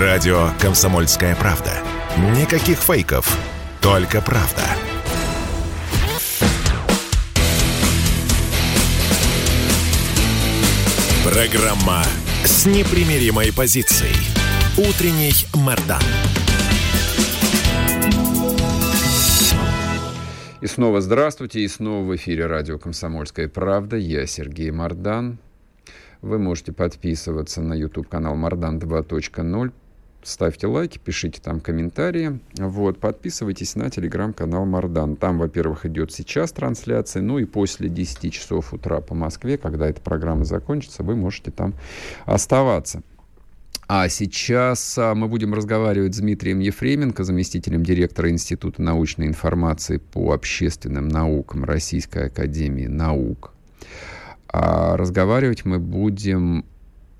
Радио «Комсомольская правда». Никаких фейков, только правда. Программа с непримиримой позицией. Утренний Мордан. И снова здравствуйте, и снова в эфире радио «Комсомольская правда». Я Сергей Мордан. Вы можете подписываться на YouTube-канал Мардан 2.0. Ставьте лайки, пишите там комментарии. Вот, подписывайтесь на телеграм-канал Мардан. Там, во-первых, идет сейчас трансляция, ну и после 10 часов утра по Москве, когда эта программа закончится, вы можете там оставаться. А сейчас а, мы будем разговаривать с Дмитрием Ефременко, заместителем директора Института научной информации по общественным наукам Российской Академии Наук. А разговаривать мы будем,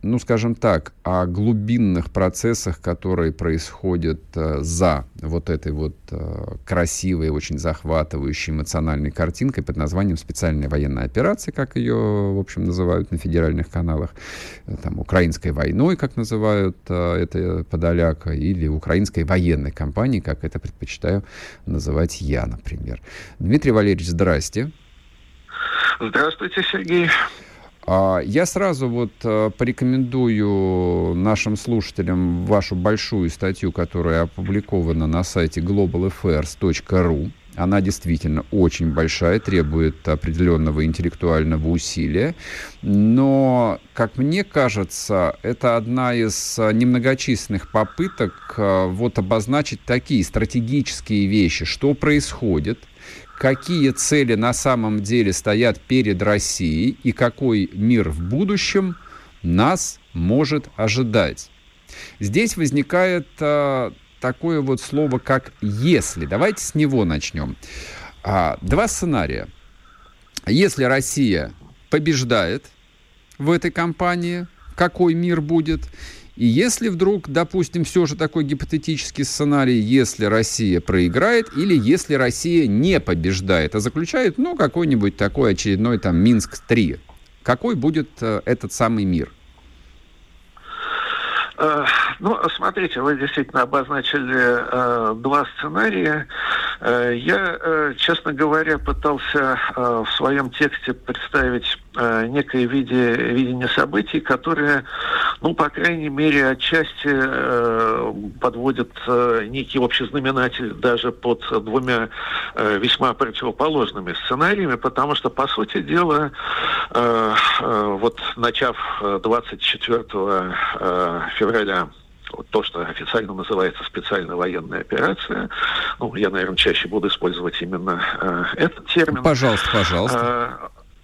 ну, скажем так, о глубинных процессах, которые происходят э, за вот этой вот э, красивой, очень захватывающей эмоциональной картинкой под названием «Специальная военная операция», как ее, в общем, называют на федеральных каналах, э, там, «Украинской войной», как называют это подоляка, или «Украинской военной кампанией», как это предпочитаю называть я, например. Дмитрий Валерьевич, здрасте. Здравствуйте, Сергей. А, я сразу вот э, порекомендую нашим слушателям вашу большую статью, которая опубликована на сайте globalaffairs.ru. Она действительно очень большая, требует определенного интеллектуального усилия. Но, как мне кажется, это одна из немногочисленных попыток э, вот обозначить такие стратегические вещи, что происходит – какие цели на самом деле стоят перед Россией и какой мир в будущем нас может ожидать. Здесь возникает а, такое вот слово, как «если». Давайте с него начнем. А, два сценария. Если Россия побеждает в этой кампании, какой мир будет? И если вдруг, допустим, все же такой гипотетический сценарий, если Россия проиграет или если Россия не побеждает, а заключает, ну, какой-нибудь такой очередной там Минск-3, какой будет э, этот самый мир? Э, ну, смотрите, вы действительно обозначили э, два сценария. Э, я, э, честно говоря, пытался э, в своем тексте представить э, некое виде, видение событий, которое, ну, по крайней мере, отчасти э, подводит э, некий общий знаменатель даже под двумя э, весьма противоположными сценариями, потому что, по сути дела, э, э, вот начав 24 э, февраля вот то, что официально называется специальная военная операция. Ну, я, наверное, чаще буду использовать именно э, этот термин. Пожалуйста, пожалуйста. Э,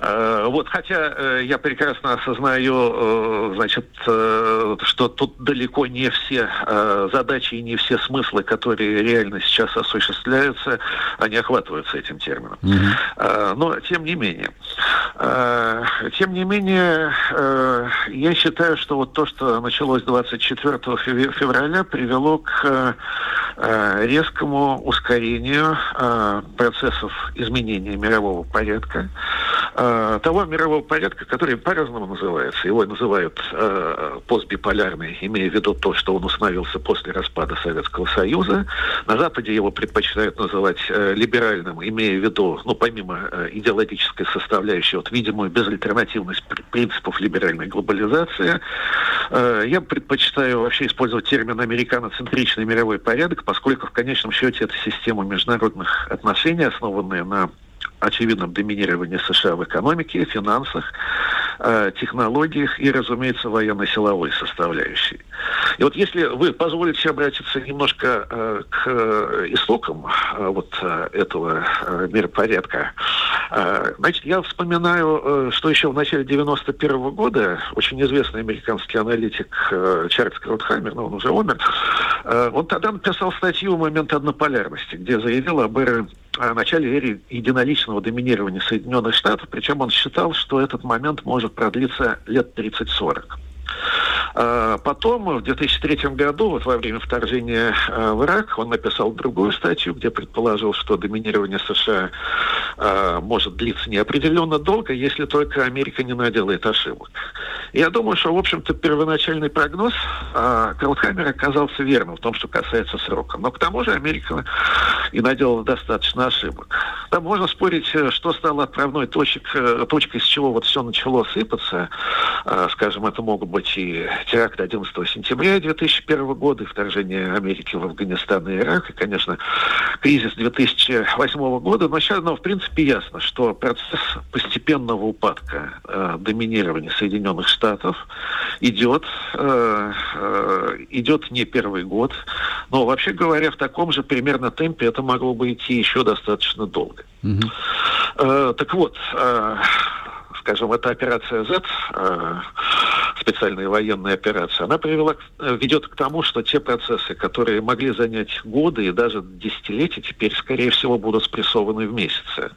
вот, хотя э, я прекрасно осознаю, э, значит, что тут далеко не все задачи и не все смыслы, которые реально сейчас осуществляются, они охватываются этим термином. Mm-hmm. Но, тем не менее, тем не менее, я считаю, что вот то, что началось 24 февраля, привело к резкому ускорению процессов изменения мирового порядка, э, того мирового порядка, который по-разному называется. Его называют э, постбиполярный, имея в виду то, что он установился после распада Советского Союза. На Западе его предпочитают называть э, либеральным, имея в виду, ну, помимо э, идеологической составляющей, вот, видимую безальтернативность принципов либеральной глобализации. Э, я предпочитаю вообще использовать термин «американоцентричный мировой порядок», поскольку в конечном счете это система международных отношений, основанная на очевидном доминировании США в экономике, финансах, э, технологиях и, разумеется, военно-силовой составляющей. И вот если вы позволите обратиться немножко э, к э, истокам вот этого миропорядка, значит, я вспоминаю, что еще в начале 91 -го года очень известный американский аналитик Чарльз Краудхаймер, ну, он уже умер, он тогда написал статью «Момент однополярности», где заявил об эре о начале эры единоличного доминирования Соединенных Штатов, причем он считал, что этот момент может продлиться лет 30-40. А потом, в 2003 году, вот во время вторжения а, в Ирак, он написал другую статью, где предположил, что доминирование США а, может длиться неопределенно долго, если только Америка не наделает ошибок. Я думаю, что, в общем-то, первоначальный прогноз Краудхаммера оказался верным в том, что касается срока. Но к тому же Америка и наделала достаточно ошибок. Там можно спорить, э, что стало отправной точек, э, точкой, с чего вот все начало сыпаться. Скажем, это могут быть и теракт 11 сентября 2001 года, и вторжение Америки в Афганистан и Ирак, и, конечно, кризис 2008 года. Но сейчас, ну, в принципе, ясно, что процесс постепенного упадка э, доминирования Соединенных Штатов Штатов идет, э, э, идет не первый год, но вообще говоря, в таком же примерно темпе это могло бы идти еще достаточно долго. Mm-hmm. Э, так вот, э, скажем, эта операция Z, э, специальная военная операция, она привела, э, ведет к тому, что те процессы, которые могли занять годы и даже десятилетия, теперь, скорее всего, будут спрессованы в месяцы.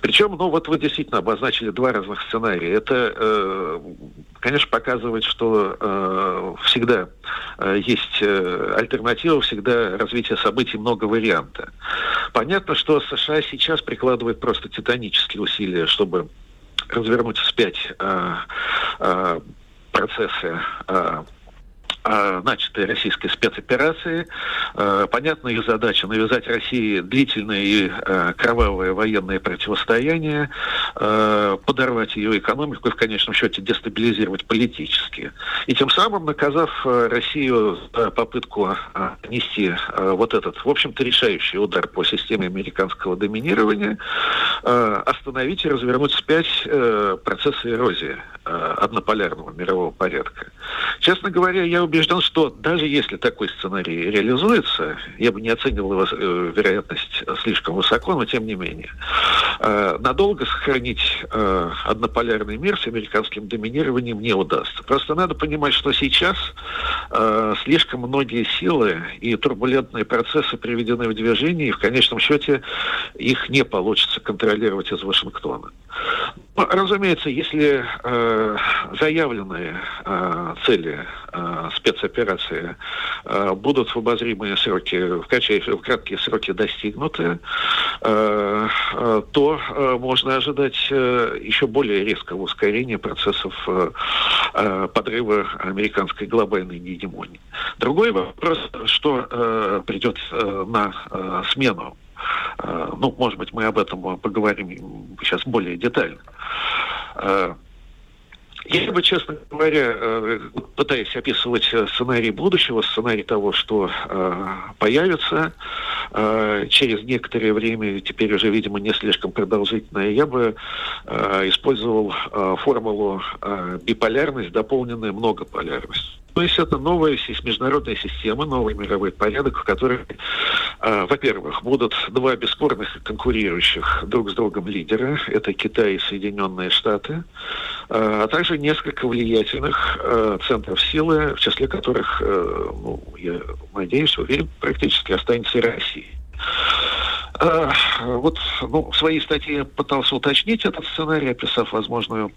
Причем, ну вот вы действительно обозначили два разных сценария. Это, э, конечно, показывает, что всегда есть альтернатива, всегда развитие событий много варианта. Понятно, что США сейчас прикладывает просто титанические усилия, чтобы развернуть вспять э, э, процессы э, начатой российской спецоперации. Э, понятно, их задача навязать России длительное и э, кровавое военное противостояние, э, подорвать ее экономику и в конечном счете дестабилизировать политически. И тем самым, наказав Россию попытку нести вот этот, в общем-то, решающий удар по системе американского доминирования, остановить и развернуть вспять процессы эрозии однополярного мирового порядка. Честно говоря, я убежден, что даже если такой сценарий реализуется, я бы не оценивал его э, вероятность слишком высоко, но тем не менее, э, надолго сохранить э, однополярный мир с американским доминированием не удастся. Просто надо понимать, что сейчас э, слишком многие силы и турбулентные процессы приведены в движение, и в конечном счете их не получится контролировать из Вашингтона. Ну, разумеется, если э, заявленные э, цели э, спецоперации э, будут в обозримые сроки, в, кратчайшие, в краткие сроки достигнуты, э, э, то э, можно ожидать э, еще более резкого ускорения процессов э, э, подрыва американской глобальной гегемонии. Другой вопрос, что э, придет э, на э, смену ну, может быть, мы об этом поговорим сейчас более детально. Э, я бы, честно говоря, э, пытаясь описывать сценарий будущего, сценарий того, что появится через некоторое время, теперь уже, видимо, не слишком продолжительное, я бы использовал формулу биполярность, дополненная многополярность. То есть это новая международная система, новый мировой порядок, в котором, э, во-первых, будут два бесспорных конкурирующих друг с другом лидера. Это Китай и Соединенные Штаты, э, а также несколько влиятельных э, центров силы, в числе которых, э, ну, я надеюсь, уверен, практически останется и Россия. Э, вот ну, в своей статье я пытался уточнить этот сценарий, описав возможную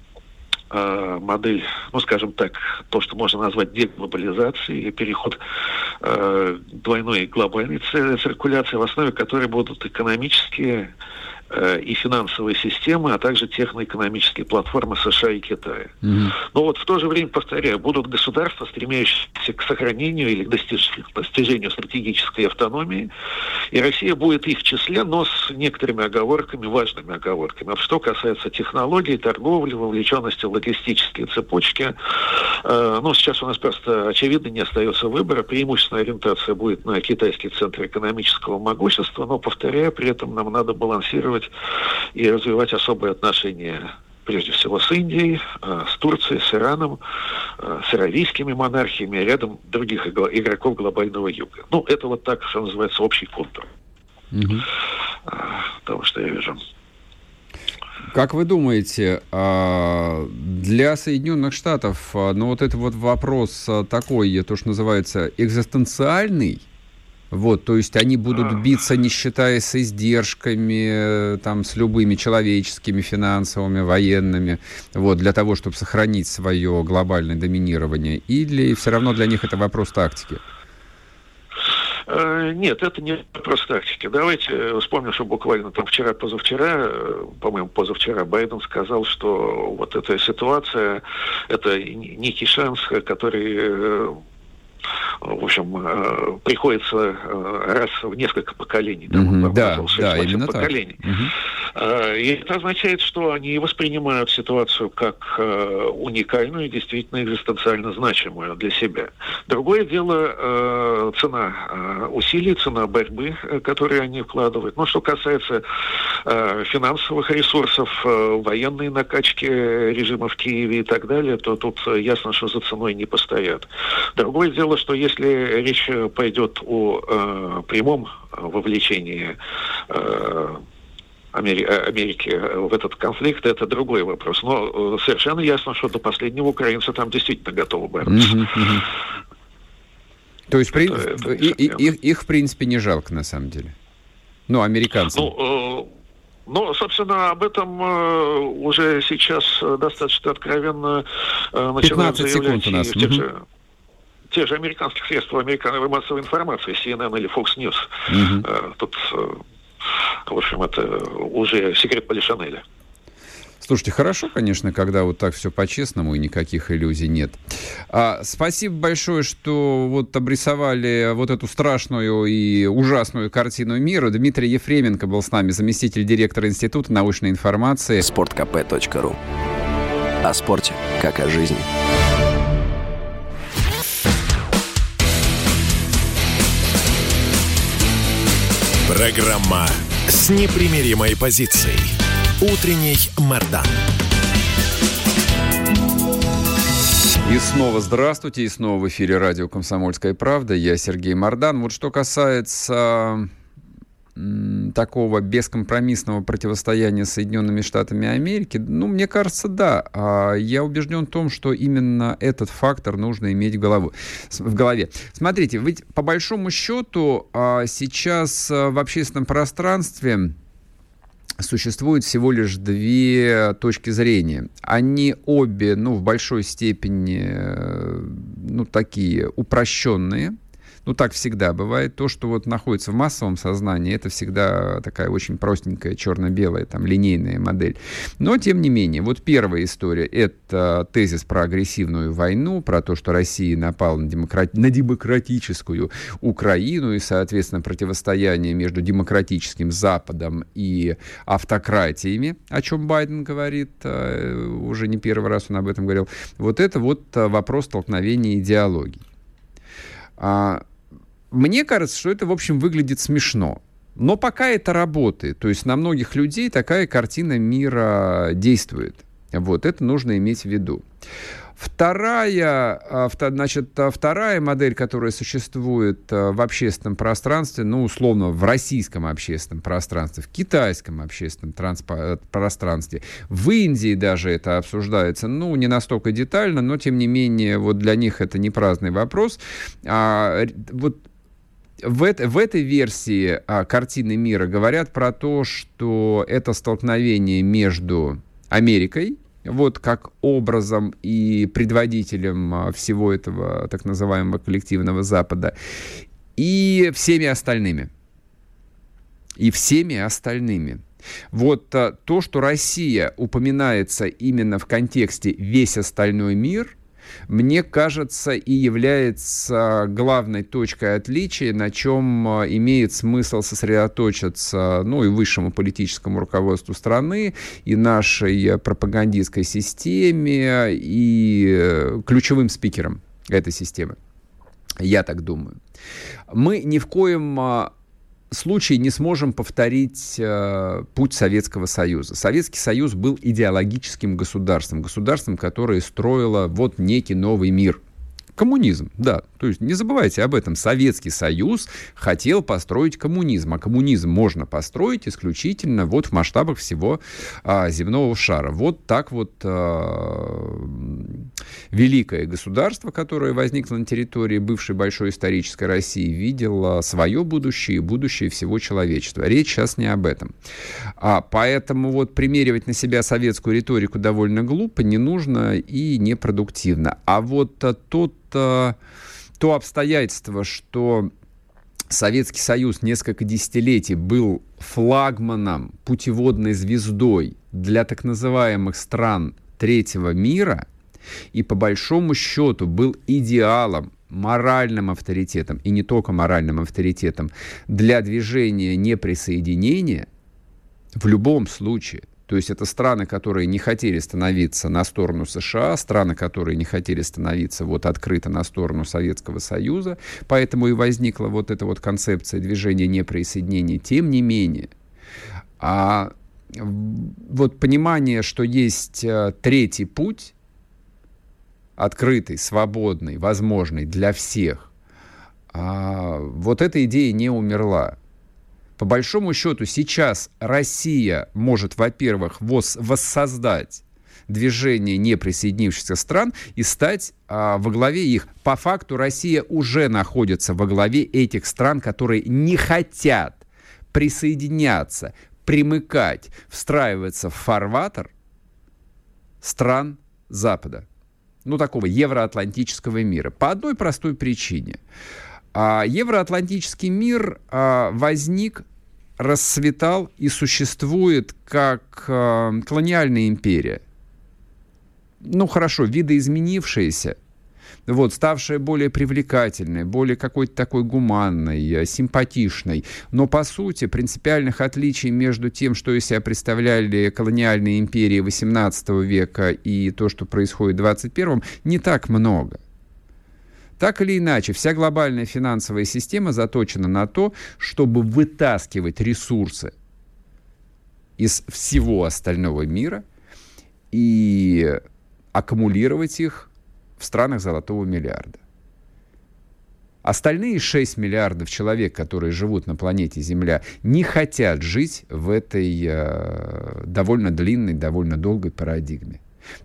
э, модель, ну, скажем так, то, что можно назвать деглобализацией, переход э, двойной глобальной циркуляции, в основе которой будут экономические и финансовые системы, а также техноэкономические платформы США и Китая. Mm-hmm. Но вот в то же время, повторяю, будут государства, стремящиеся к сохранению или к достижению стратегической автономии, и Россия будет их в числе, но с некоторыми оговорками, важными оговорками. А что касается технологий, торговли, вовлеченности в логистические цепочки, э, ну, сейчас у нас просто, очевидно, не остается выбора. Преимущественная ориентация будет на китайский центр экономического могущества, но, повторяю, при этом нам надо балансировать поддерживать и развивать особые отношения прежде всего с Индией, э, с Турцией, с Ираном, э, с аравийскими монархиями, и рядом других игроков глобального юга. Ну, это вот так, что называется, общий контур угу. того, что я вижу. Как вы думаете, а, для Соединенных Штатов, а, ну вот это вот вопрос такой, то, что называется, экзистенциальный, вот, то есть они будут биться, не считаясь с издержками, там, с любыми человеческими, финансовыми, военными, вот, для того, чтобы сохранить свое глобальное доминирование? Или все равно для них это вопрос тактики? Э, нет, это не вопрос тактики. Давайте вспомним, что буквально там вчера-позавчера, э, по-моему, позавчера Байден сказал, что вот эта ситуация, это некий шанс, который э, в общем, э, приходится э, раз в несколько поколений. Там, угу, да, да, именно поколений. так. Угу. И это означает, что они воспринимают ситуацию как уникальную и действительно экзистенциально значимую для себя. Другое дело цена усилий, цена борьбы, которые они вкладывают. Но что касается финансовых ресурсов, военной накачки режима в Киеве и так далее, то тут ясно, что за ценой не постоят. Другое дело, что если речь пойдет о э, прямом вовлечении э, Америки в этот конфликт, это другой вопрос. Но э, совершенно ясно, что до последнего украинцы там действительно готовы бороться. Mm-hmm, mm-hmm. То есть это, при... это и, и, их, их, в принципе, не жалко, на самом деле. Ну, американцев. Ну, э, ну, собственно, об этом э, уже сейчас достаточно откровенно э, начинают заявлять у нас. в тех угу. же те же американских средств американской массовой информации, CNN или Fox News. Угу. Тут, э, в общем, это уже секрет Полишанеля. Слушайте, хорошо, конечно, когда вот так все по-честному и никаких иллюзий нет. А, спасибо большое, что вот обрисовали вот эту страшную и ужасную картину мира. Дмитрий Ефременко был с нами, заместитель директора Института научной информации. sportkp.ru О спорте, как о жизни. Программа с непримиримой позицией. Утренний Мордан. И снова здравствуйте, и снова в эфире радио «Комсомольская правда». Я Сергей Мордан. Вот что касается такого бескомпромиссного противостояния с Соединенными Штатами Америки, ну, мне кажется, да. А я убежден в том, что именно этот фактор нужно иметь в, голову, в голове. Смотрите, ведь по большому счету а, сейчас а, в общественном пространстве существует всего лишь две точки зрения. Они обе, ну, в большой степени, э, ну, такие упрощенные, ну, так всегда бывает. То, что вот находится в массовом сознании, это всегда такая очень простенькая, черно-белая, там, линейная модель. Но, тем не менее, вот первая история — это тезис про агрессивную войну, про то, что Россия напала на, демократ... на демократическую Украину и, соответственно, противостояние между демократическим Западом и автократиями, о чем Байден говорит, э, уже не первый раз он об этом говорил. Вот это вот э, вопрос столкновения идеологий. А, мне кажется, что это, в общем, выглядит смешно. Но пока это работает, то есть на многих людей такая картина мира действует. Вот, это нужно иметь в виду. Вторая, а, значит, а, вторая модель, которая существует а, в общественном пространстве, ну, условно, в российском общественном пространстве, в китайском общественном э, пространстве, в Индии даже это обсуждается, ну, не настолько детально, но, тем не менее, вот для них это не праздный вопрос. А, вот в, это, в этой версии а, картины мира говорят про то, что это столкновение между Америкой, вот как образом и предводителем а, всего этого так называемого коллективного Запада, и всеми остальными. И всеми остальными. Вот а, то, что Россия упоминается именно в контексте весь остальной мир – мне кажется, и является главной точкой отличия, на чем а, имеет смысл сосредоточиться, ну, и высшему политическому руководству страны, и нашей пропагандистской системе, и э, ключевым спикерам этой системы. Я так думаю. Мы ни в коем а, случае не сможем повторить э, путь Советского Союза. Советский Союз был идеологическим государством, государством, которое строило вот некий новый мир – Коммунизм, да. То есть не забывайте об этом. Советский Союз хотел построить коммунизм. А коммунизм можно построить исключительно вот в масштабах всего а, земного шара. Вот так вот а, великое государство, которое возникло на территории бывшей большой исторической России, видело свое будущее и будущее всего человечества. Речь сейчас не об этом. А, поэтому вот примеривать на себя советскую риторику довольно глупо, не нужно и непродуктивно. А вот а, тот то обстоятельство, что Советский Союз несколько десятилетий был флагманом, путеводной звездой для так называемых стран третьего мира и по большому счету был идеалом, моральным авторитетом, и не только моральным авторитетом, для движения неприсоединения, в любом случае, то есть это страны, которые не хотели становиться на сторону США, страны, которые не хотели становиться вот открыто на сторону Советского Союза, поэтому и возникла вот эта вот концепция движения неприсоединения. Тем не менее, а вот понимание, что есть э, третий путь, открытый, свободный, возможный для всех, а, вот эта идея не умерла. По большому счету, сейчас Россия может, во-первых, воссоздать движение неприсоединившихся стран и стать а, во главе их. По факту Россия уже находится во главе этих стран, которые не хотят присоединяться, примыкать, встраиваться в фарватер стран Запада. Ну, такого евроатлантического мира. По одной простой причине – евроатлантический мир а, возник, расцветал и существует как а, колониальная империя. Ну хорошо, видоизменившаяся, вот, ставшая более привлекательной, более какой-то такой гуманной, симпатичной. Но, по сути, принципиальных отличий между тем, что из себя представляли колониальные империи XVIII века и то, что происходит в 21 не так много. Так или иначе, вся глобальная финансовая система заточена на то, чтобы вытаскивать ресурсы из всего остального мира и аккумулировать их в странах золотого миллиарда. Остальные 6 миллиардов человек, которые живут на планете Земля, не хотят жить в этой э, довольно длинной, довольно долгой парадигме.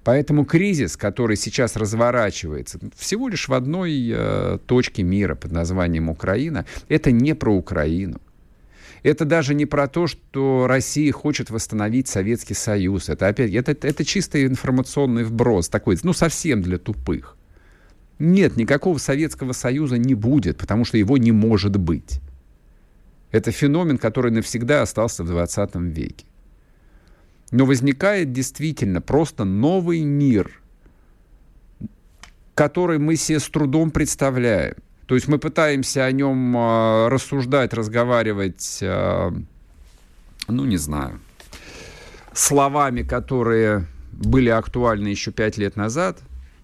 Поэтому кризис, который сейчас разворачивается всего лишь в одной э, точке мира под названием Украина, это не про Украину. Это даже не про то, что Россия хочет восстановить Советский Союз. Это опять, это, это чисто информационный вброс, такой, ну, совсем для тупых. Нет, никакого Советского Союза не будет, потому что его не может быть. Это феномен, который навсегда остался в 20 веке. Но возникает действительно просто новый мир, который мы себе с трудом представляем. То есть мы пытаемся о нем э, рассуждать, разговаривать, э, ну не знаю, словами, которые были актуальны еще пять лет назад,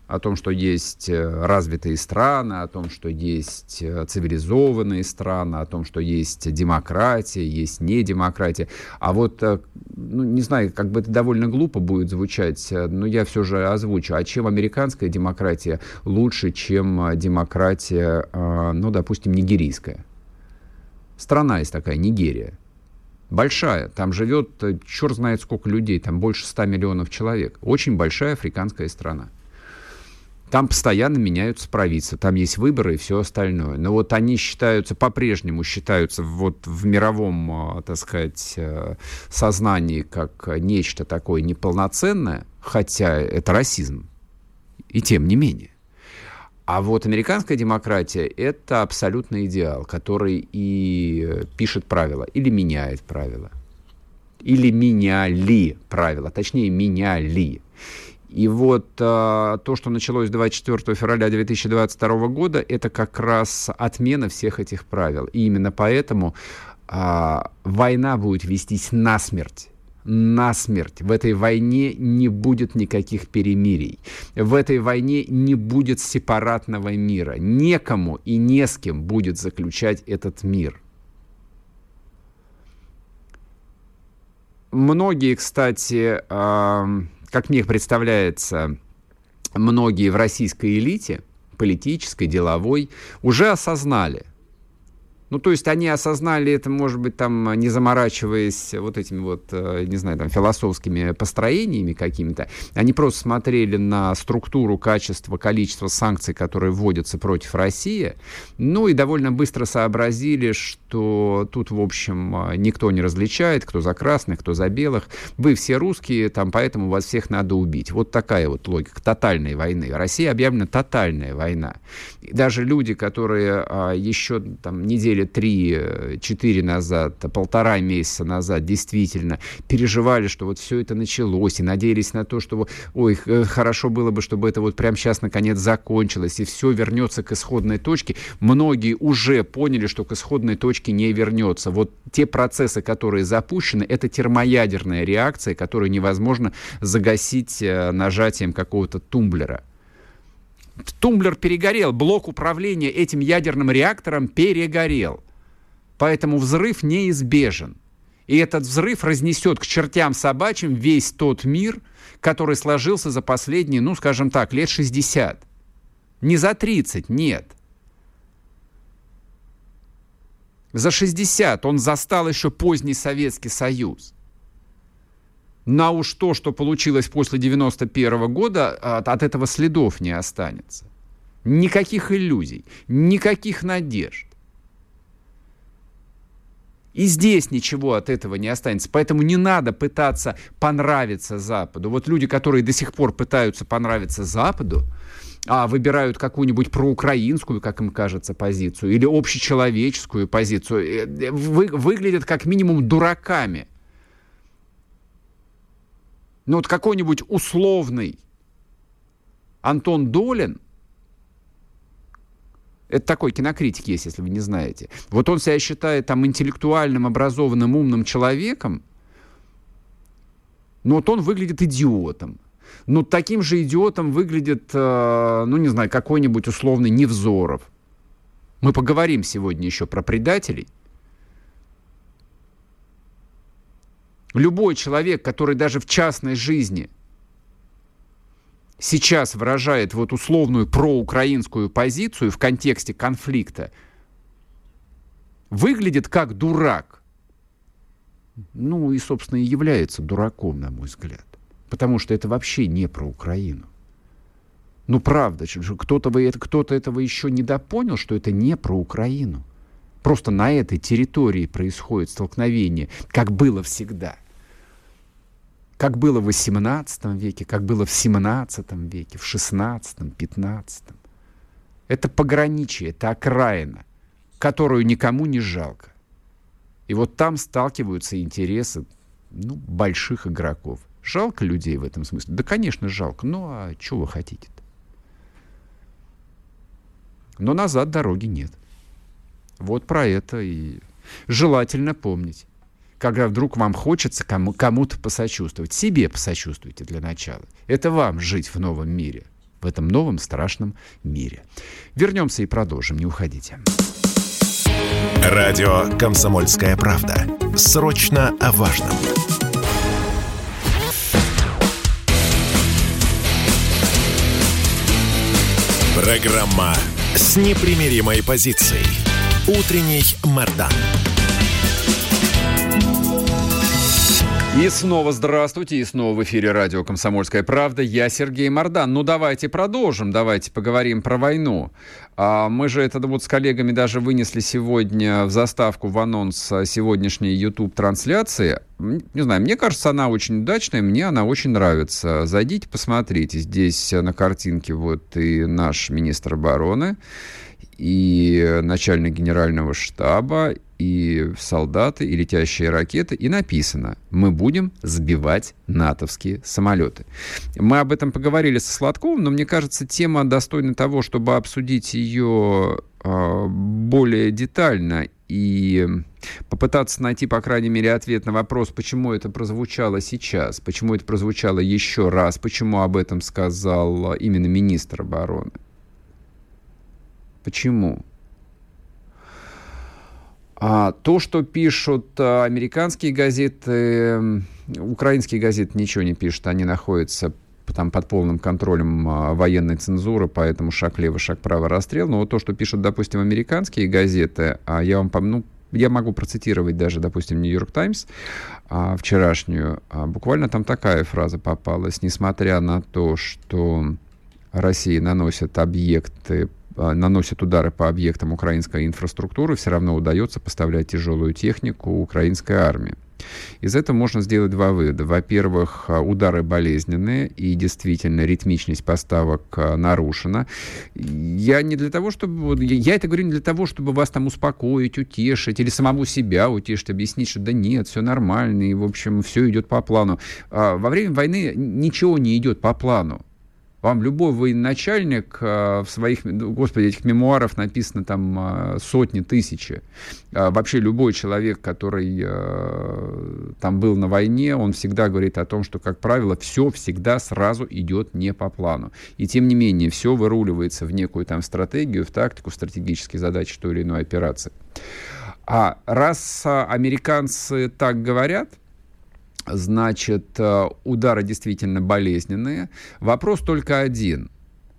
о том, что есть э, развитые страны, о том, что есть э, цивилизованные страны, о том, что есть демократия, есть не демократия. А вот, э, ну, не знаю, как бы это довольно глупо будет звучать, но я все же озвучу. А чем американская демократия лучше, чем демократия, ну, допустим, нигерийская? Страна есть такая, Нигерия. Большая. Там живет черт знает сколько людей, там больше 100 миллионов человек. Очень большая африканская страна. Там постоянно меняются правительства, там есть выборы и все остальное. Но вот они считаются, по-прежнему считаются вот в мировом, а, так сказать, э, сознании как нечто такое неполноценное, хотя это расизм. И тем не менее. А вот американская демократия – это абсолютный идеал, который и пишет правила, или меняет правила, или меняли правила, точнее, меняли. И вот а, то, что началось 24 февраля 2022 года, это как раз отмена всех этих правил. И именно поэтому а, война будет вестись насмерть насмерть. В этой войне не будет никаких перемирий. В этой войне не будет сепаратного мира. Некому и не с кем будет заключать этот мир. Многие, кстати, как мне представляется, многие в российской элите, политической, деловой, уже осознали – ну, то есть они осознали это, может быть, там, не заморачиваясь вот этими вот, э, не знаю, там, философскими построениями какими-то. Они просто смотрели на структуру, качество, количество санкций, которые вводятся против России, ну и довольно быстро сообразили, что тут, в общем, э, никто не различает, кто за красных, кто за белых. Вы все русские, там, поэтому вас всех надо убить. Вот такая вот логика тотальной войны. Россия объявлена тотальная война. И даже люди, которые а, еще там недели недели три, четыре назад, полтора месяца назад действительно переживали, что вот все это началось, и надеялись на то, что, ой, хорошо было бы, чтобы это вот прямо сейчас наконец закончилось, и все вернется к исходной точке, многие уже поняли, что к исходной точке не вернется. Вот те процессы, которые запущены, это термоядерная реакция, которую невозможно загасить э, нажатием какого-то тумблера. Тумблер перегорел, блок управления этим ядерным реактором перегорел. Поэтому взрыв неизбежен. И этот взрыв разнесет к чертям собачьим весь тот мир, который сложился за последние, ну, скажем так, лет 60. Не за 30, нет. За 60 он застал еще поздний Советский Союз. На уж то, что получилось после 91 года, от, от этого следов не останется. Никаких иллюзий, никаких надежд. И здесь ничего от этого не останется. Поэтому не надо пытаться понравиться Западу. Вот люди, которые до сих пор пытаются понравиться Западу, а выбирают какую-нибудь проукраинскую, как им кажется, позицию, или общечеловеческую позицию, э, вы, выглядят как минимум дураками. Ну вот какой-нибудь условный Антон Долин, это такой кинокритик есть, если вы не знаете. Вот он себя считает там интеллектуальным, образованным, умным человеком, но вот он выглядит идиотом. Ну, таким же идиотом выглядит, э, ну, не знаю, какой-нибудь условный Невзоров. Мы поговорим сегодня еще про предателей – Любой человек, который даже в частной жизни сейчас выражает вот условную проукраинскую позицию в контексте конфликта, выглядит как дурак. Ну и, собственно, и является дураком, на мой взгляд. Потому что это вообще не про Украину. Ну, правда, кто-то кто этого еще не допонял, что это не про Украину. Просто на этой территории происходит столкновение, как было всегда как было в XVIII веке, как было в XVII веке, в XVI, XV. Это пограничие, это окраина, которую никому не жалко. И вот там сталкиваются интересы ну, больших игроков. Жалко людей в этом смысле? Да, конечно, жалко. Ну, а что вы хотите-то? Но назад дороги нет. Вот про это и желательно помнить когда вдруг вам хочется кому- кому-то посочувствовать. Себе посочувствуйте для начала. Это вам жить в новом мире, в этом новом страшном мире. Вернемся и продолжим, не уходите. Радио «Комсомольская правда». Срочно о важном. Программа с непримиримой позицией. Утренний Мордан. И снова здравствуйте, и снова в эфире радио «Комсомольская правда». Я Сергей Мордан. Ну, давайте продолжим, давайте поговорим про войну. А мы же это вот с коллегами даже вынесли сегодня в заставку, в анонс сегодняшней YouTube-трансляции. Не знаю, мне кажется, она очень удачная, мне она очень нравится. Зайдите, посмотрите. Здесь на картинке вот и наш министр обороны, и начальник генерального штаба, и солдаты, и летящие ракеты, и написано, мы будем сбивать натовские самолеты. Мы об этом поговорили со Сладковым, но мне кажется, тема достойна того, чтобы обсудить ее э, более детально и попытаться найти, по крайней мере, ответ на вопрос, почему это прозвучало сейчас, почему это прозвучало еще раз, почему об этом сказал именно министр обороны. Почему? А то, что пишут а, американские газеты, украинские газеты ничего не пишут, они находятся там под полным контролем а, военной цензуры, поэтому шаг лево, шаг право, расстрел. Но вот то, что пишут, допустим, американские газеты, а я вам ну, я могу процитировать даже, допустим, Нью-Йорк Таймс а, вчерашнюю. Буквально там такая фраза попалась. Несмотря на то, что Россия наносит объекты наносят удары по объектам украинской инфраструктуры, все равно удается поставлять тяжелую технику украинской армии. Из этого можно сделать два вывода. Во-первых, удары болезненные, и действительно ритмичность поставок нарушена. Я не для того, чтобы... Я это говорю не для того, чтобы вас там успокоить, утешить, или самому себя утешить, объяснить, что да нет, все нормально, и, в общем, все идет по плану. А во время войны ничего не идет по плану. Вам любой военачальник э, в своих, господи, этих мемуаров написано там э, сотни, тысячи. Э, вообще любой человек, который там был на войне, он всегда говорит о том, что, как правило, все всегда сразу идет не по плану. И тем не менее, все выруливается в некую там стратегию, в тактику, в стратегические задачи той или иной операции. А раз американцы так говорят, Значит, э, удары действительно болезненные. Вопрос только один.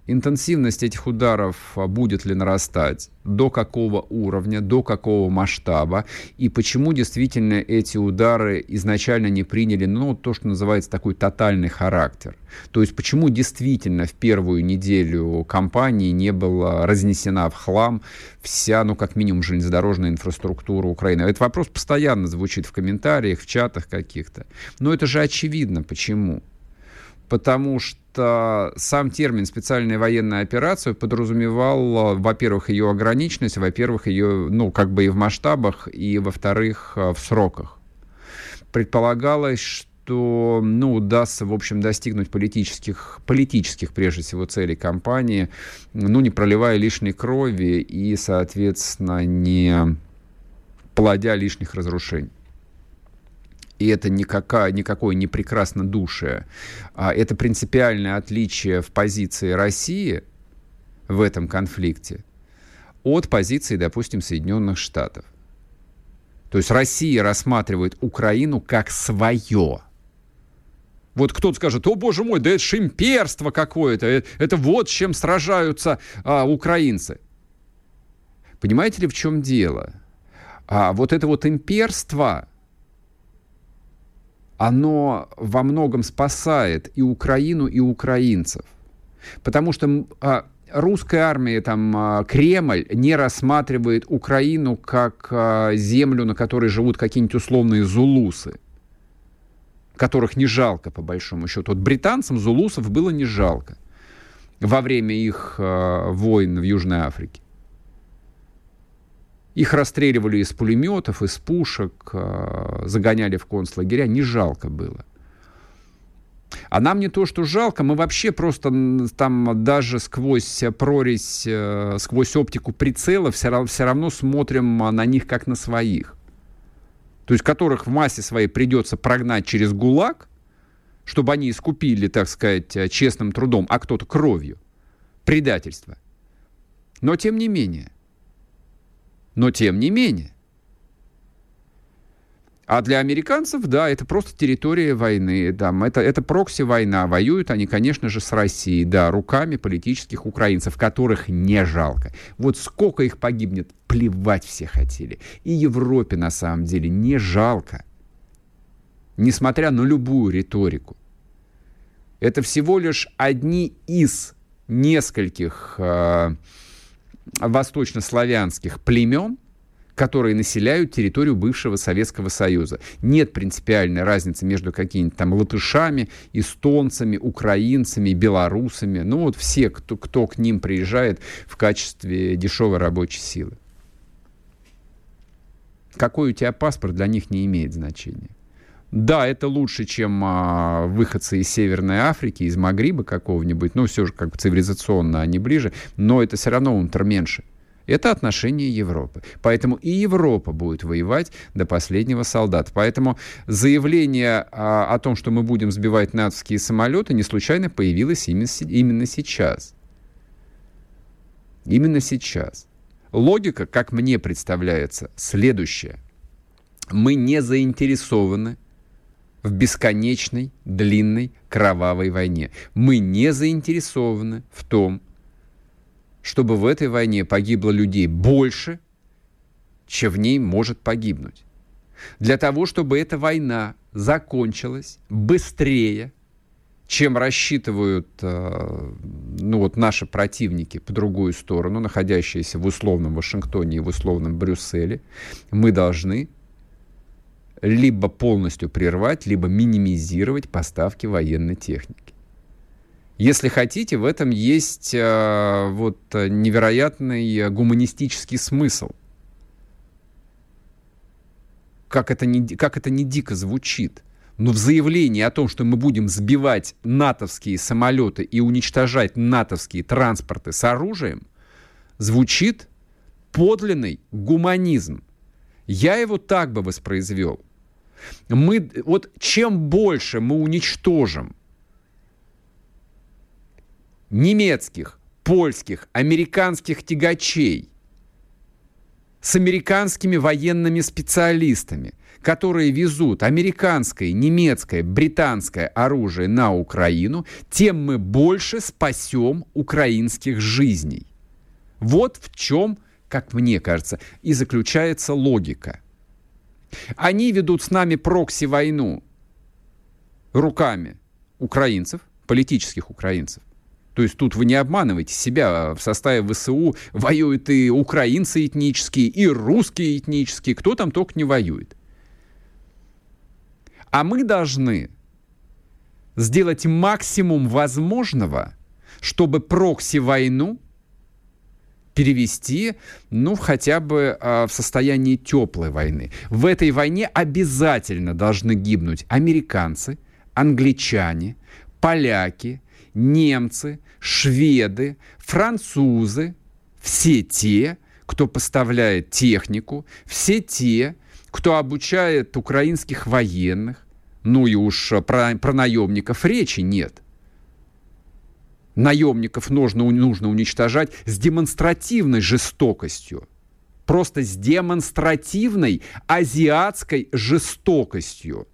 Интенсивность этих ударов а, будет ли нарастать, до какого уровня, до какого масштаба, и почему действительно эти удары изначально не приняли, ну, то, что называется такой тотальный характер. То есть почему действительно в первую неделю кампании не была разнесена в хлам вся, ну, как минимум, железнодорожная инфраструктура Украины. Этот вопрос постоянно звучит в комментариях, в чатах каких-то. Но это же очевидно, почему потому что сам термин «специальная военная операция» подразумевал, во-первых, ее ограниченность, во-первых, ее, ну, как бы и в масштабах, и, во-вторых, в сроках. Предполагалось, что ну, удастся, в общем, достигнуть политических, политических, прежде всего, целей кампании, ну, не проливая лишней крови и, соответственно, не плодя лишних разрушений и это никакая, никакое не прекрасно душие, а это принципиальное отличие в позиции России в этом конфликте от позиции, допустим, Соединенных Штатов. То есть Россия рассматривает Украину как свое. Вот кто-то скажет, о боже мой, да это же имперство какое-то, это, это вот с чем сражаются а, украинцы. Понимаете ли, в чем дело? А вот это вот имперство, оно во многом спасает и Украину, и украинцев. Потому что а, русская армия, там, а, Кремль не рассматривает Украину как а, землю, на которой живут какие-нибудь условные зулусы, которых не жалко, по большому счету. Вот британцам зулусов было не жалко во время их а, войн в Южной Африке. Их расстреливали из пулеметов, из пушек, э, загоняли в концлагеря. Не жалко было. А нам не то, что жалко, мы вообще просто там даже сквозь прорезь, э, сквозь оптику прицела все равно, все равно смотрим на них как на своих. То есть которых в массе своей придется прогнать через ГУЛАГ, чтобы они искупили, так сказать, э, честным трудом, а кто-то кровью. Предательство. Но тем не менее, но тем не менее. А для американцев, да, это просто территория войны. Там, это, это прокси-война. Воюют они, конечно же, с Россией, да, руками политических украинцев, которых не жалко. Вот сколько их погибнет, плевать все хотели. И Европе, на самом деле, не жалко. Несмотря на любую риторику. Это всего лишь одни из нескольких э, восточнославянских племен, которые населяют территорию бывшего Советского Союза. Нет принципиальной разницы между какими-то там латышами, эстонцами, украинцами, белорусами. Ну вот все, кто, кто к ним приезжает в качестве дешевой рабочей силы. Какой у тебя паспорт, для них не имеет значения. Да, это лучше, чем а, выходцы из Северной Африки, из Магриба какого-нибудь. Ну, все же как бы цивилизационно они ближе, но это все равно унтерменьше. Это отношение Европы. Поэтому и Европа будет воевать до последнего солдата. Поэтому заявление а, о том, что мы будем сбивать натовские самолеты, не случайно появилось именно, именно сейчас. Именно сейчас. Логика, как мне представляется, следующая. Мы не заинтересованы в бесконечной, длинной, кровавой войне. Мы не заинтересованы в том, чтобы в этой войне погибло людей больше, чем в ней может погибнуть. Для того, чтобы эта война закончилась быстрее, чем рассчитывают э, ну, вот наши противники по другую сторону, находящиеся в условном Вашингтоне и в условном Брюсселе, мы должны либо полностью прервать, либо минимизировать поставки военной техники. Если хотите, в этом есть э, вот невероятный гуманистический смысл. Как это, не, как это не дико звучит. Но в заявлении о том, что мы будем сбивать натовские самолеты и уничтожать натовские транспорты с оружием, звучит подлинный гуманизм. Я его так бы воспроизвел. Мы, вот чем больше мы уничтожим немецких, польских, американских тягачей с американскими военными специалистами, которые везут американское, немецкое, британское оружие на Украину, тем мы больше спасем украинских жизней. Вот в чем, как мне кажется, и заключается логика. Они ведут с нами прокси-войну руками украинцев, политических украинцев. То есть тут вы не обманываете себя. В составе ВСУ воюют и украинцы этнические, и русские этнические. Кто там только не воюет. А мы должны сделать максимум возможного, чтобы прокси-войну перевести, ну, хотя бы э, в состояние теплой войны. В этой войне обязательно должны гибнуть американцы, англичане, поляки, немцы, шведы, французы, все те, кто поставляет технику, все те, кто обучает украинских военных, ну и уж про, про наемников речи нет наемников нужно, нужно уничтожать с демонстративной жестокостью. Просто с демонстративной азиатской жестокостью.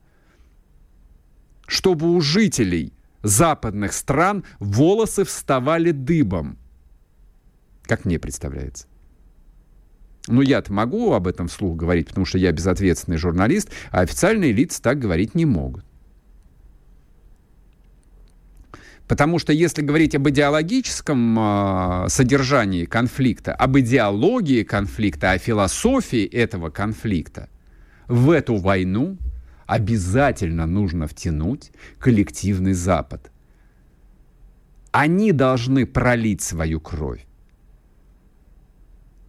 Чтобы у жителей западных стран волосы вставали дыбом. Как мне представляется. Ну, я-то могу об этом вслух говорить, потому что я безответственный журналист, а официальные лица так говорить не могут. Потому что если говорить об идеологическом э, содержании конфликта, об идеологии конфликта, о философии этого конфликта, в эту войну обязательно нужно втянуть коллективный Запад. Они должны пролить свою кровь.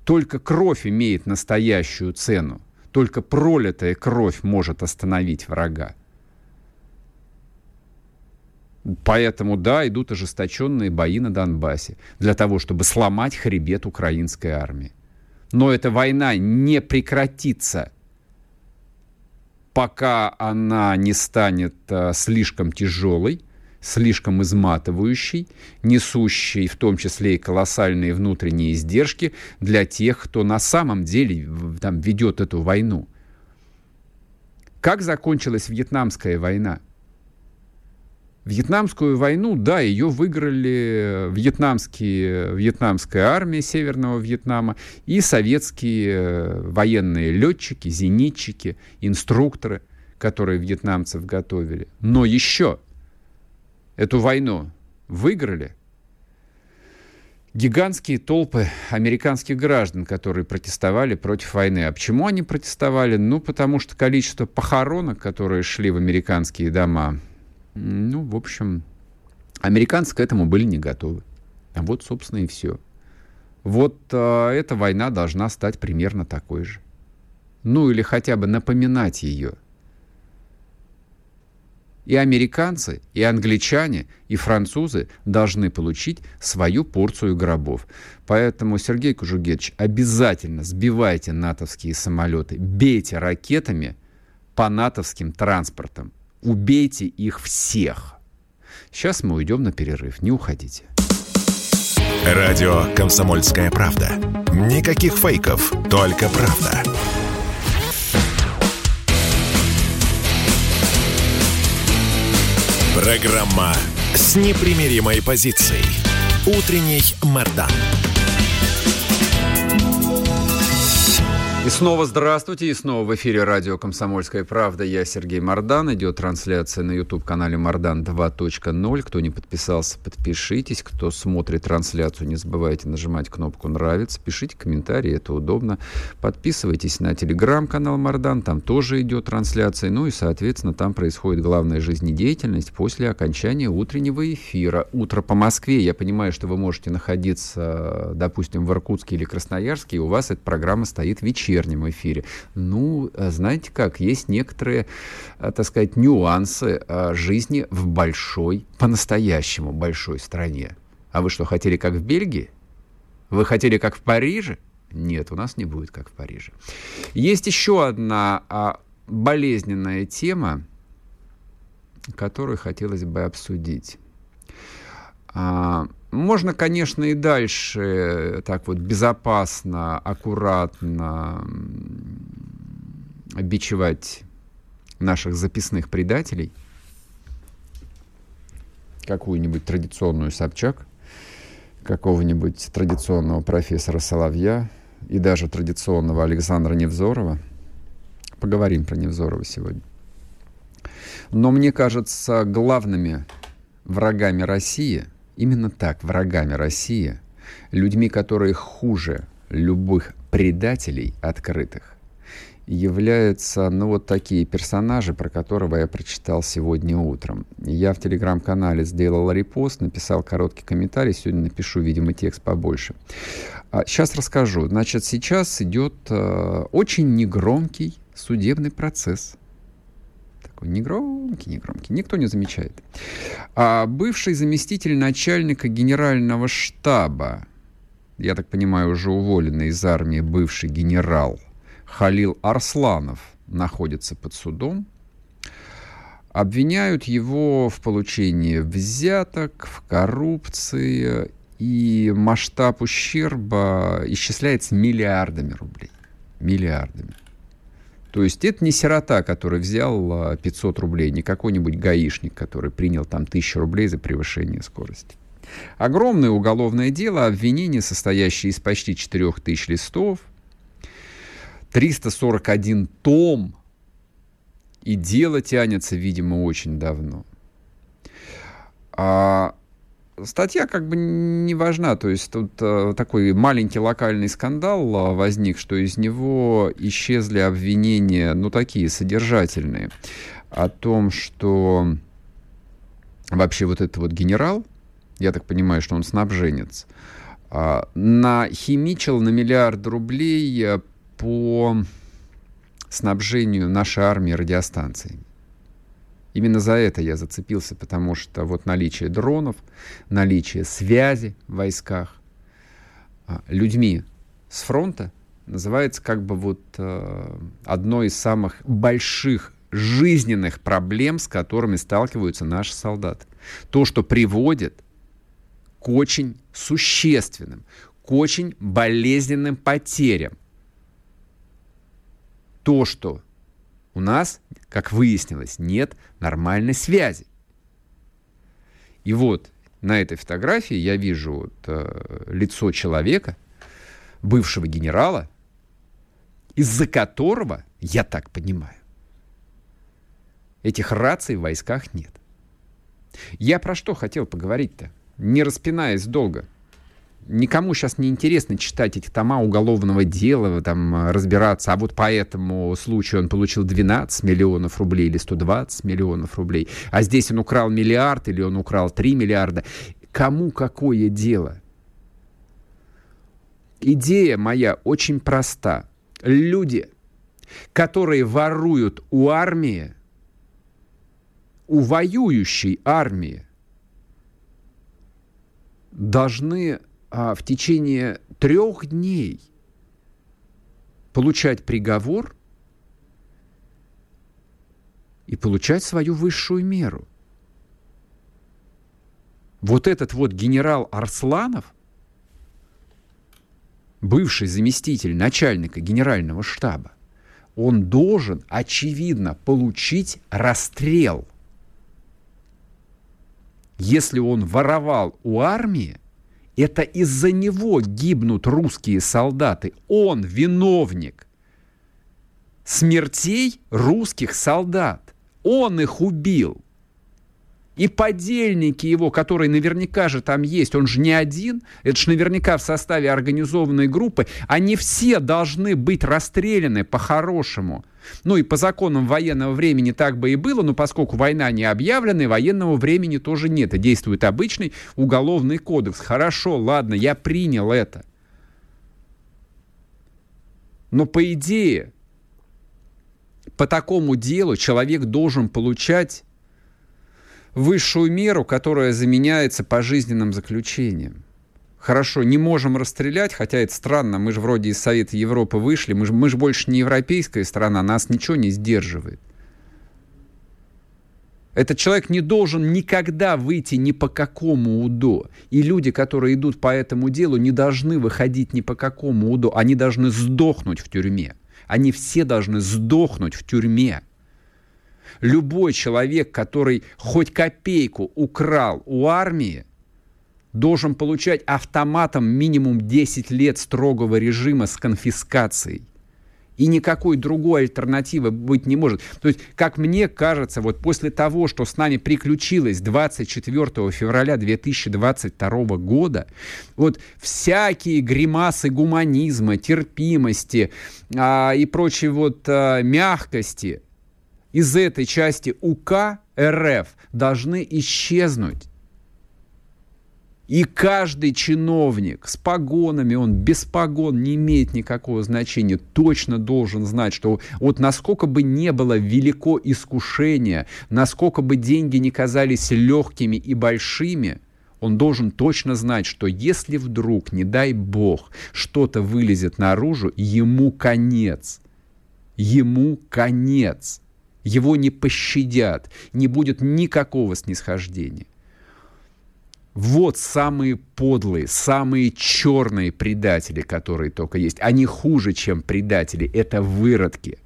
Только кровь имеет настоящую цену. Только пролитая кровь может остановить врага. Поэтому, да, идут ожесточенные бои на Донбассе для того, чтобы сломать хребет украинской армии. Но эта война не прекратится, пока она не станет а, слишком тяжелой, слишком изматывающей, несущей в том числе и колоссальные внутренние издержки для тех, кто на самом деле там, ведет эту войну. Как закончилась Вьетнамская война? Вьетнамскую войну, да, ее выиграли вьетнамские, вьетнамская армия Северного Вьетнама и советские э, военные летчики, зенитчики, инструкторы, которые вьетнамцев готовили. Но еще эту войну выиграли гигантские толпы американских граждан, которые протестовали против войны. А почему они протестовали? Ну, потому что количество похоронок, которые шли в американские дома, ну, в общем, американцы к этому были не готовы. А вот, собственно, и все. Вот э, эта война должна стать примерно такой же. Ну, или хотя бы напоминать ее. И американцы, и англичане, и французы должны получить свою порцию гробов. Поэтому, Сергей Кужугетович, обязательно сбивайте натовские самолеты, бейте ракетами по натовским транспортам. Убейте их всех. Сейчас мы уйдем на перерыв. Не уходите. Радио «Комсомольская правда». Никаких фейков, только правда. Программа с непримиримой позицией. Утренний Мордан. И снова здравствуйте, и снова в эфире радио «Комсомольская правда». Я Сергей Мордан. Идет трансляция на YouTube-канале «Мордан 2.0». Кто не подписался, подпишитесь. Кто смотрит трансляцию, не забывайте нажимать кнопку «Нравится». Пишите комментарии, это удобно. Подписывайтесь на телеграм-канал «Мордан», там тоже идет трансляция. Ну и, соответственно, там происходит главная жизнедеятельность после окончания утреннего эфира. Утро по Москве. Я понимаю, что вы можете находиться, допустим, в Иркутске или Красноярске, и у вас эта программа стоит вечером вечернем эфире. Ну, э, знаете как, есть некоторые, э, так сказать, нюансы э, жизни в большой, по-настоящему большой стране. А вы что, хотели как в Бельгии? Вы хотели как в Париже? Нет, у нас не будет как в Париже. Есть еще одна а, болезненная тема, которую хотелось бы обсудить. А, можно, конечно, и дальше так вот безопасно, аккуратно обичевать наших записных предателей, какую-нибудь традиционную Собчак, какого-нибудь традиционного профессора Соловья и даже традиционного Александра Невзорова. Поговорим про Невзорова сегодня. Но мне кажется, главными врагами России – Именно так врагами России, людьми, которые хуже любых предателей открытых, являются, ну, вот такие персонажи, про которого я прочитал сегодня утром. Я в телеграм-канале сделал репост, написал короткий комментарий, сегодня напишу, видимо, текст побольше. Сейчас а, расскажу. Значит, сейчас идет э, очень негромкий судебный процесс такой негромкий, негромкий, никто не замечает. А бывший заместитель начальника генерального штаба, я так понимаю, уже уволенный из армии бывший генерал Халил Арсланов находится под судом. Обвиняют его в получении взяток, в коррупции, и масштаб ущерба исчисляется миллиардами рублей. Миллиардами. То есть это не сирота, который взял 500 а, рублей, не какой-нибудь гаишник, который принял там 1000 рублей за превышение скорости. Огромное уголовное дело, обвинение, состоящее из почти 4000 листов, 341 том, и дело тянется, видимо, очень давно. А статья как бы не важна. То есть тут э, такой маленький локальный скандал э, возник, что из него исчезли обвинения, ну, такие содержательные, о том, что вообще вот этот вот генерал, я так понимаю, что он снабженец, э, нахимичил на миллиард рублей э, по снабжению нашей армии радиостанциями. Именно за это я зацепился, потому что вот наличие дронов, наличие связи в войсках а, людьми с фронта называется как бы вот э, одной из самых больших жизненных проблем, с которыми сталкиваются наши солдаты. То, что приводит к очень существенным, к очень болезненным потерям. То, что у нас, как выяснилось, нет нормальной связи. И вот на этой фотографии я вижу вот, э, лицо человека, бывшего генерала, из-за которого, я так понимаю, этих раций в войсках нет. Я про что хотел поговорить-то? Не распинаясь долго никому сейчас не интересно читать эти тома уголовного дела, там, разбираться, а вот по этому случаю он получил 12 миллионов рублей или 120 миллионов рублей, а здесь он украл миллиард или он украл 3 миллиарда. Кому какое дело? Идея моя очень проста. Люди, которые воруют у армии, у воюющей армии, должны а, в течение трех дней получать приговор и получать свою высшую меру. Вот этот вот генерал Арсланов, бывший заместитель начальника генерального штаба, он должен, очевидно, получить расстрел. Если он воровал у армии, это из-за него гибнут русские солдаты. Он виновник смертей русских солдат. Он их убил. И подельники его, которые наверняка же там есть, он же не один, это же наверняка в составе организованной группы, они все должны быть расстреляны по-хорошему. Ну и по законам военного времени так бы и было, но поскольку война не объявлена, и военного времени тоже нет, и действует обычный уголовный кодекс. Хорошо, ладно, я принял это. Но по идее, по такому делу человек должен получать высшую меру, которая заменяется пожизненным заключением. Хорошо, не можем расстрелять, хотя это странно, мы же вроде из Совета Европы вышли, мы же, мы же больше не европейская страна, нас ничего не сдерживает. Этот человек не должен никогда выйти ни по какому УДО. И люди, которые идут по этому делу, не должны выходить ни по какому УДО. Они должны сдохнуть в тюрьме. Они все должны сдохнуть в тюрьме любой человек, который хоть копейку украл у армии, должен получать автоматом минимум 10 лет строгого режима с конфискацией. И никакой другой альтернативы быть не может. То есть, как мне кажется, вот после того, что с нами приключилось 24 февраля 2022 года, вот всякие гримасы гуманизма, терпимости а, и прочей вот а, мягкости – из этой части УК РФ должны исчезнуть. И каждый чиновник с погонами, он без погон не имеет никакого значения, точно должен знать, что вот насколько бы не было велико искушение, насколько бы деньги не казались легкими и большими, он должен точно знать, что если вдруг, не дай бог, что-то вылезет наружу, ему конец. Ему конец его не пощадят, не будет никакого снисхождения. Вот самые подлые, самые черные предатели, которые только есть. Они хуже, чем предатели. Это выродки.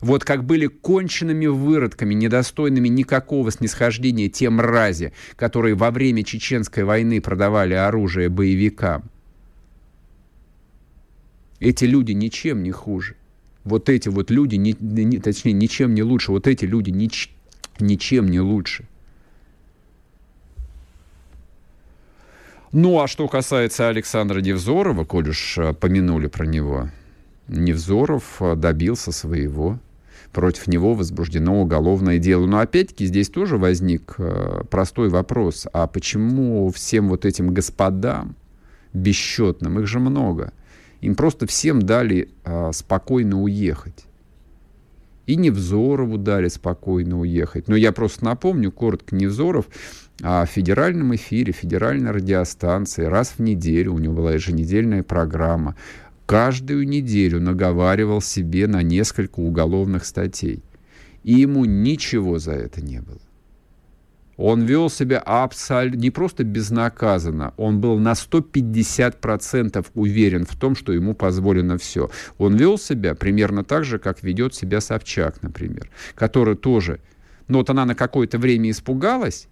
Вот как были конченными выродками, недостойными никакого снисхождения те мрази, которые во время Чеченской войны продавали оружие боевикам. Эти люди ничем не хуже вот эти вот люди, не, не, точнее, ничем не лучше, вот эти люди нич, ничем не лучше. Ну, а что касается Александра Невзорова, коль уж э, помянули про него, Невзоров э, добился своего. Против него возбуждено уголовное дело. Но опять-таки здесь тоже возник э, простой вопрос. А почему всем вот этим господам бесчетным, их же много, им просто всем дали спокойно уехать. И Невзорову дали спокойно уехать. Но я просто напомню, коротко, Невзоров о федеральном эфире, федеральной радиостанции раз в неделю, у него была еженедельная программа, каждую неделю наговаривал себе на несколько уголовных статей. И ему ничего за это не было. Он вел себя абсолютно, не просто безнаказанно, он был на 150% уверен в том, что ему позволено все. Он вел себя примерно так же, как ведет себя Собчак, например, который тоже, ну вот она на какое-то время испугалась,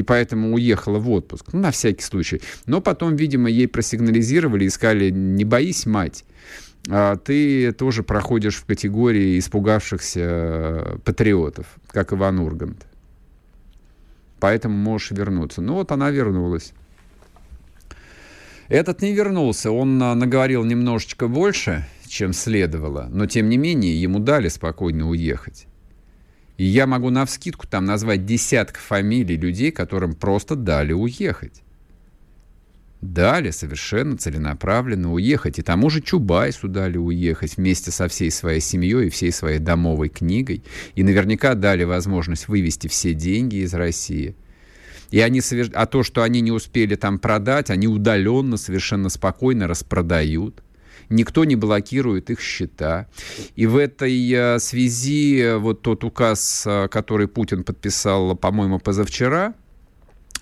и поэтому уехала в отпуск, ну, на всякий случай. Но потом, видимо, ей просигнализировали и сказали, не боись, мать, а ты тоже проходишь в категории испугавшихся э, патриотов, как Иван Ургант поэтому можешь вернуться. Ну вот она вернулась. Этот не вернулся, он а, наговорил немножечко больше, чем следовало, но тем не менее ему дали спокойно уехать. И я могу на вскидку там назвать десяток фамилий людей, которым просто дали уехать дали совершенно целенаправленно уехать. И тому же Чубайсу дали уехать вместе со всей своей семьей и всей своей домовой книгой. И наверняка дали возможность вывести все деньги из России. И они, а то, что они не успели там продать, они удаленно, совершенно спокойно распродают. Никто не блокирует их счета. И в этой э, связи э, вот тот указ, э, который Путин подписал, по-моему, позавчера,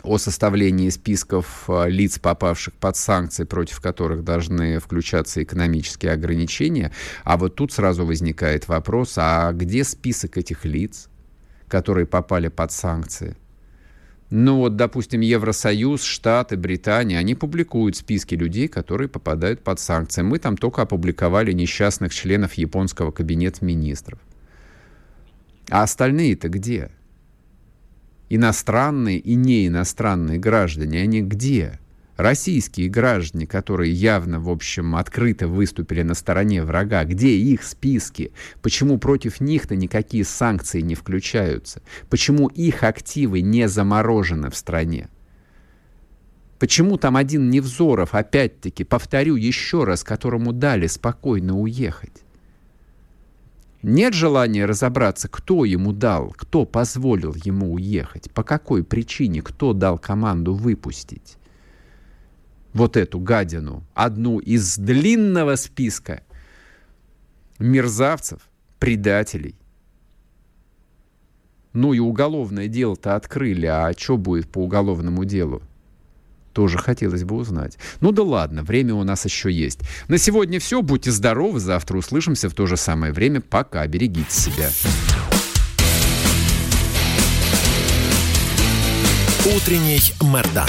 о составлении списков лиц, попавших под санкции, против которых должны включаться экономические ограничения. А вот тут сразу возникает вопрос, а где список этих лиц, которые попали под санкции? Ну вот, допустим, Евросоюз, Штаты, Британия, они публикуют списки людей, которые попадают под санкции. Мы там только опубликовали несчастных членов японского кабинета министров. А остальные-то где? Иностранные и не иностранные граждане, они где? Российские граждане, которые явно, в общем, открыто выступили на стороне врага, где их списки? Почему против них-то никакие санкции не включаются? Почему их активы не заморожены в стране? Почему там один Невзоров, опять-таки, повторю еще раз, которому дали спокойно уехать? Нет желания разобраться, кто ему дал, кто позволил ему уехать, по какой причине, кто дал команду выпустить вот эту гадину, одну из длинного списка мерзавцев, предателей. Ну и уголовное дело-то открыли, а что будет по уголовному делу? Тоже хотелось бы узнать. Ну да ладно, время у нас еще есть. На сегодня все. Будьте здоровы. Завтра услышимся в то же самое время. Пока. Берегите себя. Утренний Мордан.